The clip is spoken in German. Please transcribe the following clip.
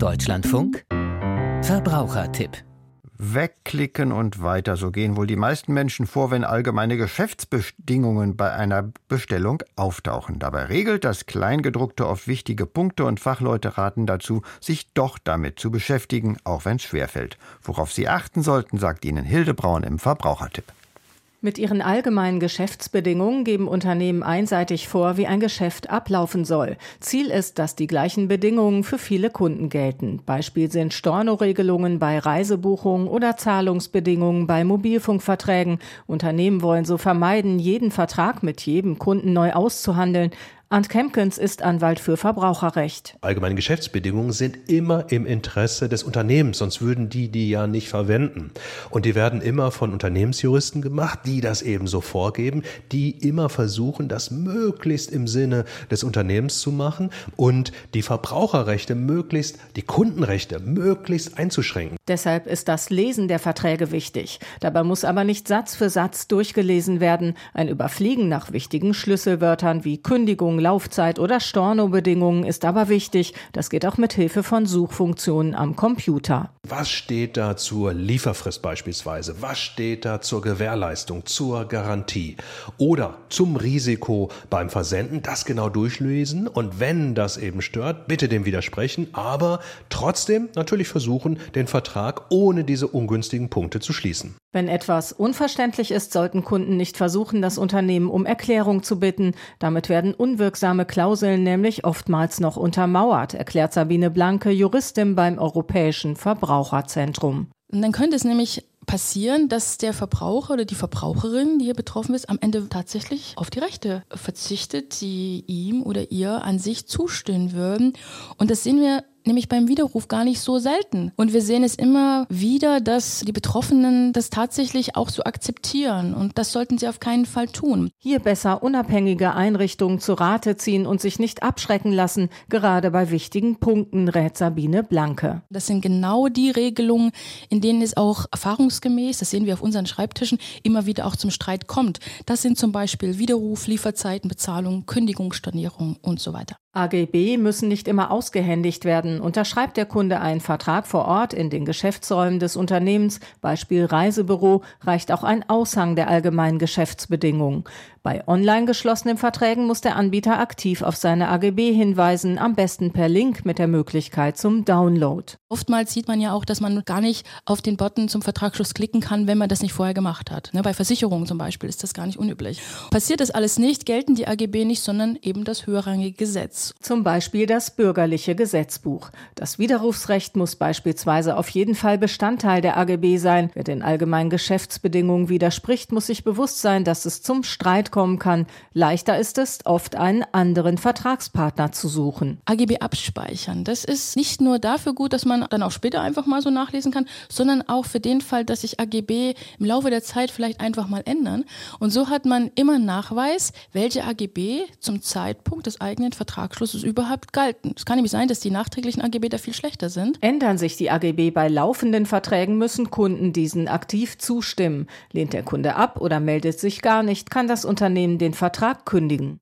Deutschlandfunk Verbrauchertipp Wegklicken und weiter. So gehen wohl die meisten Menschen vor, wenn allgemeine Geschäftsbedingungen bei einer Bestellung auftauchen. Dabei regelt das Kleingedruckte oft wichtige Punkte und Fachleute raten dazu, sich doch damit zu beschäftigen, auch wenn es schwerfällt. Worauf Sie achten sollten, sagt Ihnen Hilde Braun im Verbrauchertipp. Mit ihren allgemeinen Geschäftsbedingungen geben Unternehmen einseitig vor, wie ein Geschäft ablaufen soll. Ziel ist, dass die gleichen Bedingungen für viele Kunden gelten. Beispiel sind Stornoregelungen bei Reisebuchungen oder Zahlungsbedingungen bei Mobilfunkverträgen. Unternehmen wollen so vermeiden, jeden Vertrag mit jedem Kunden neu auszuhandeln. Arndt Kempkens ist Anwalt für Verbraucherrecht. Allgemeine Geschäftsbedingungen sind immer im Interesse des Unternehmens, sonst würden die die ja nicht verwenden. Und die werden immer von Unternehmensjuristen gemacht, die das eben so vorgeben, die immer versuchen, das möglichst im Sinne des Unternehmens zu machen und die Verbraucherrechte möglichst, die Kundenrechte möglichst einzuschränken. Deshalb ist das Lesen der Verträge wichtig. Dabei muss aber nicht Satz für Satz durchgelesen werden. Ein Überfliegen nach wichtigen Schlüsselwörtern wie Kündigung, Laufzeit oder Stornobedingungen ist aber wichtig. Das geht auch mit Hilfe von Suchfunktionen am Computer. Was steht da zur Lieferfrist beispielsweise? Was steht da zur Gewährleistung, zur Garantie oder zum Risiko beim Versenden? Das genau durchlesen und wenn das eben stört, bitte dem widersprechen, aber trotzdem natürlich versuchen, den Vertrag ohne diese ungünstigen Punkte zu schließen. Wenn etwas unverständlich ist, sollten Kunden nicht versuchen, das Unternehmen um Erklärung zu bitten. Damit werden unwirksame Klauseln nämlich oftmals noch untermauert, erklärt Sabine Blanke, Juristin beim Europäischen Verbraucherzentrum. Und dann könnte es nämlich passieren, dass der Verbraucher oder die Verbraucherin, die hier betroffen ist, am Ende tatsächlich auf die Rechte verzichtet, die ihm oder ihr an sich zustehen würden. Und das sehen wir nämlich beim Widerruf gar nicht so selten. Und wir sehen es immer wieder, dass die Betroffenen das tatsächlich auch so akzeptieren. Und das sollten sie auf keinen Fall tun. Hier besser unabhängige Einrichtungen zu Rate ziehen und sich nicht abschrecken lassen, gerade bei wichtigen Punkten, rät Sabine Blanke. Das sind genau die Regelungen, in denen es auch erfahrungsgemäß, das sehen wir auf unseren Schreibtischen, immer wieder auch zum Streit kommt. Das sind zum Beispiel Widerruf, Lieferzeiten, Bezahlung, Kündigungsstornierung und so weiter. AGB müssen nicht immer ausgehändigt werden. Unterschreibt der Kunde einen Vertrag vor Ort in den Geschäftsräumen des Unternehmens, Beispiel Reisebüro, reicht auch ein Aushang der allgemeinen Geschäftsbedingungen. Bei online geschlossenen Verträgen muss der Anbieter aktiv auf seine AGB hinweisen, am besten per Link mit der Möglichkeit zum Download. Oftmals sieht man ja auch, dass man gar nicht auf den Button zum Vertragsschluss klicken kann, wenn man das nicht vorher gemacht hat. Ne, bei Versicherungen zum Beispiel ist das gar nicht unüblich. Passiert das alles nicht, gelten die AGB nicht, sondern eben das höherrangige Gesetz. Zum Beispiel das bürgerliche Gesetzbuch. Das Widerrufsrecht muss beispielsweise auf jeden Fall Bestandteil der AGB sein. Wer den allgemeinen Geschäftsbedingungen widerspricht, muss sich bewusst sein, dass es zum Streit kommen kann. Leichter ist es, oft einen anderen Vertragspartner zu suchen. AGB abspeichern. Das ist nicht nur dafür gut, dass man dann auch später einfach mal so nachlesen kann, sondern auch für den Fall, dass sich AGB im Laufe der Zeit vielleicht einfach mal ändern. Und so hat man immer Nachweis, welche AGB zum Zeitpunkt des eigenen Vertragsschlusses überhaupt galten. Es kann nämlich sein, dass die nachträglichen AGB da viel schlechter sind. Ändern sich die AGB bei laufenden Verträgen, müssen Kunden diesen aktiv zustimmen. Lehnt der Kunde ab oder meldet sich gar nicht, kann das Unternehmen den Vertrag kündigen.